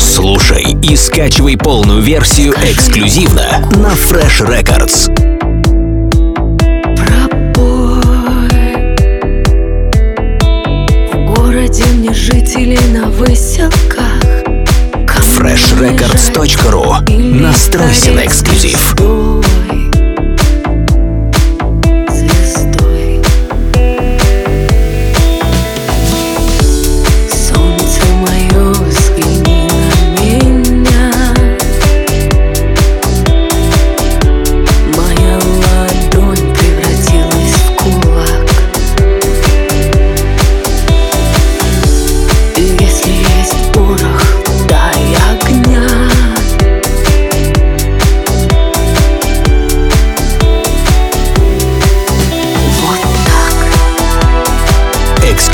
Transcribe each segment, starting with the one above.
Слушай и скачивай полную версию эксклюзивно на Fresh Records. пробой В городе мне жители на выселках freshrecords.ru. Настройся на эксклюзив. звездой.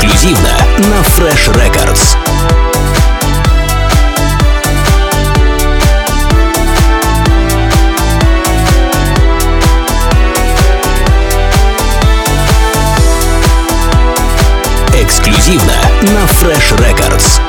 Эксклюзивно на Fresh Records. Эксклюзивно на Fresh Records.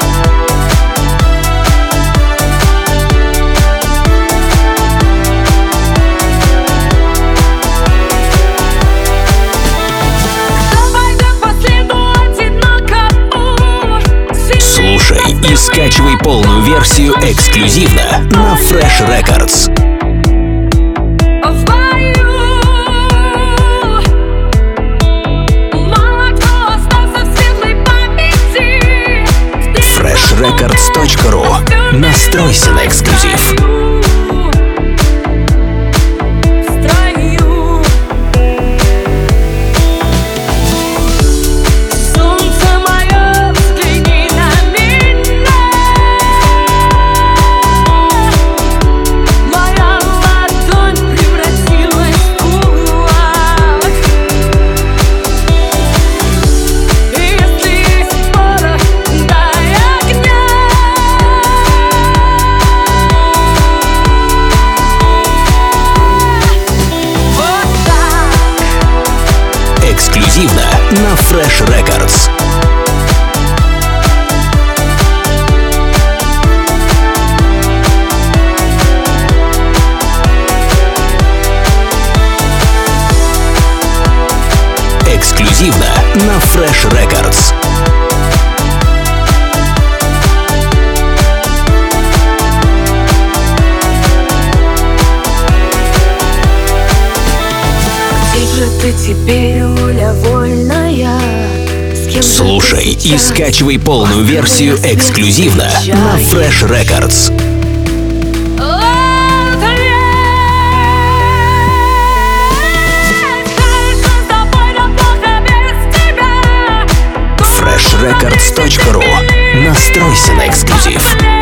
Слушай и скачивай полную версию эксклюзивно на Fresh Records. Freshrecords.ru. Настройся на эксклюзив. Эксклюзивно на Fresh Records. Эксклюзивно на Fresh Records. Слушай и скачивай полную версию эксклюзивно на Fresh Records. freshrecords.ru. Настройся на эксклюзив.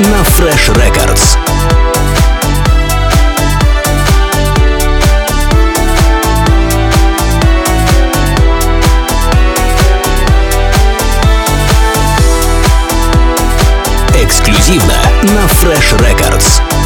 На Fresh Records. Эксклюзивно на Fresh Records.